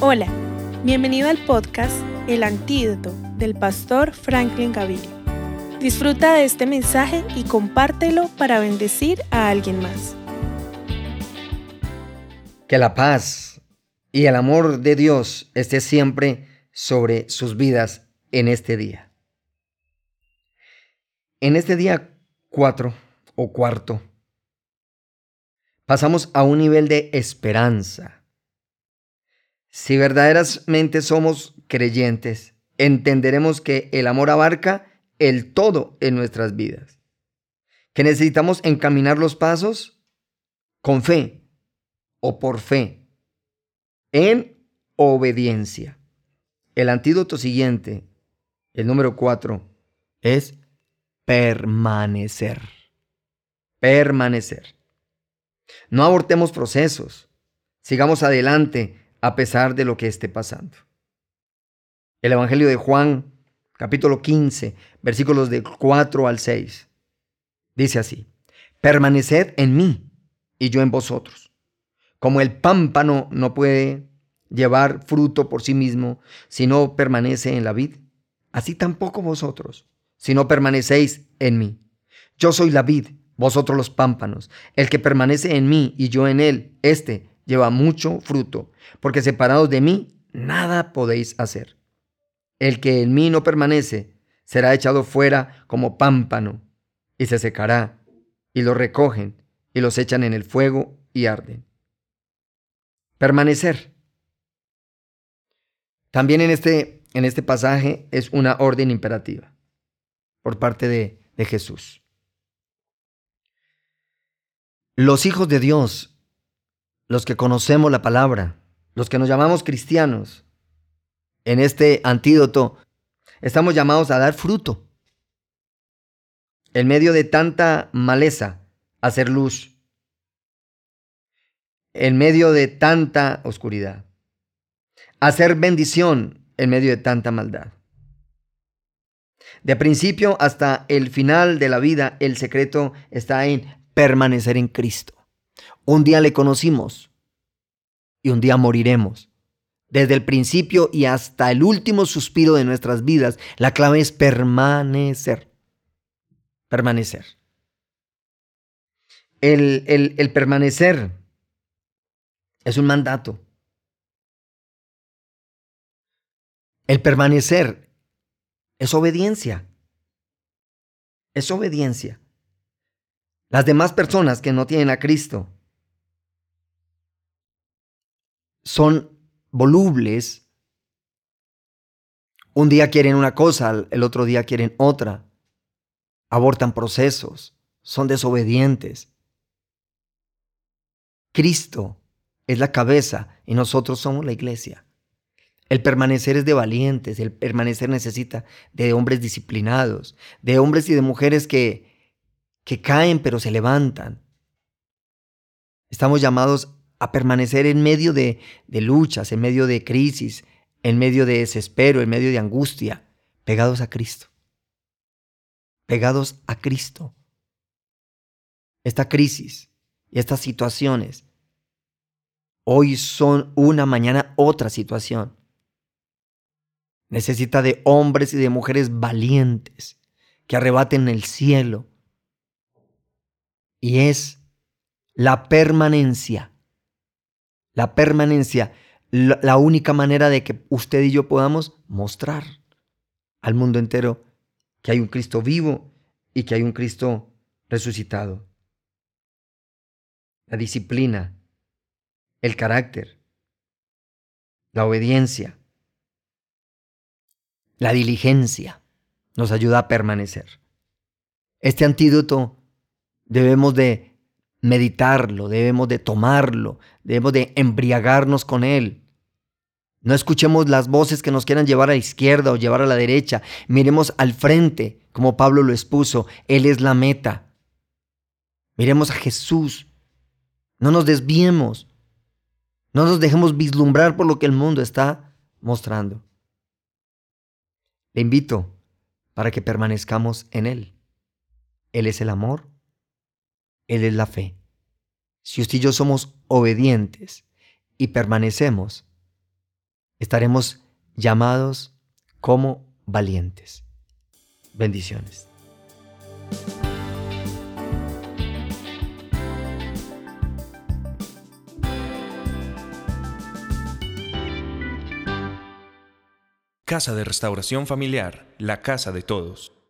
Hola, bienvenido al podcast El Antídoto del pastor Franklin Gaviria. Disfruta de este mensaje y compártelo para bendecir a alguien más. Que la paz y el amor de Dios esté siempre sobre sus vidas en este día. En este día cuatro o cuarto, pasamos a un nivel de esperanza. Si verdaderamente somos creyentes, entenderemos que el amor abarca el todo en nuestras vidas. Que necesitamos encaminar los pasos con fe o por fe, en obediencia. El antídoto siguiente, el número cuatro, es permanecer. Permanecer. No abortemos procesos. Sigamos adelante a pesar de lo que esté pasando. El Evangelio de Juan, capítulo 15, versículos de 4 al 6. Dice así, permaneced en mí y yo en vosotros. Como el pámpano no puede llevar fruto por sí mismo si no permanece en la vid, así tampoco vosotros, si no permanecéis en mí. Yo soy la vid, vosotros los pámpanos. El que permanece en mí y yo en él, éste lleva mucho fruto, porque separados de mí, nada podéis hacer. El que en mí no permanece, será echado fuera como pámpano, y se secará, y lo recogen, y los echan en el fuego y arden. Permanecer. También en este, en este pasaje es una orden imperativa por parte de, de Jesús. Los hijos de Dios, los que conocemos la palabra, los que nos llamamos cristianos, en este antídoto, estamos llamados a dar fruto. En medio de tanta maleza, hacer luz. En medio de tanta oscuridad. Hacer bendición en medio de tanta maldad. De principio hasta el final de la vida, el secreto está en permanecer en Cristo. Un día le conocimos y un día moriremos. Desde el principio y hasta el último suspiro de nuestras vidas, la clave es permanecer. Permanecer. El, el, el permanecer es un mandato. El permanecer es obediencia. Es obediencia. Las demás personas que no tienen a Cristo son volubles. Un día quieren una cosa, el otro día quieren otra. Abortan procesos, son desobedientes. Cristo es la cabeza y nosotros somos la iglesia. El permanecer es de valientes, el permanecer necesita de hombres disciplinados, de hombres y de mujeres que que caen pero se levantan. Estamos llamados a permanecer en medio de, luchas, en medio de crisis, en medio de desespero, en medio de angustia, pegados a Cristo. Pegados a Cristo. Esta crisis y estas situaciones hoy son una, mañana otra situación. Necesita de hombres y de mujeres valientes que arrebaten el cielo y es la permanencia. La permanencia, la única manera de que usted y yo podamos mostrar al mundo entero que hay un Cristo vivo y que hay un Cristo resucitado. La disciplina, el carácter, la obediencia, la diligencia nos ayuda a permanecer. Este antídoto debemos de meditarlo, debemos de tomarlo, debemos de embriagarnos con él. No escuchemos las voces que nos quieran llevar a la izquierda o llevar a la derecha. Miremos al frente, como Pablo lo expuso. Él es la meta. Miremos a Jesús. No nos desviemos. No nos dejemos vislumbrar por lo que el mundo está mostrando. Le invito para que permanezcamos en Él. Él es el amor él es la fe. Si usted y yo somos obedientes y permanecemos, estaremos llamados como valientes. Bendiciones. Casa de Restauración Familiar, la casa de todos.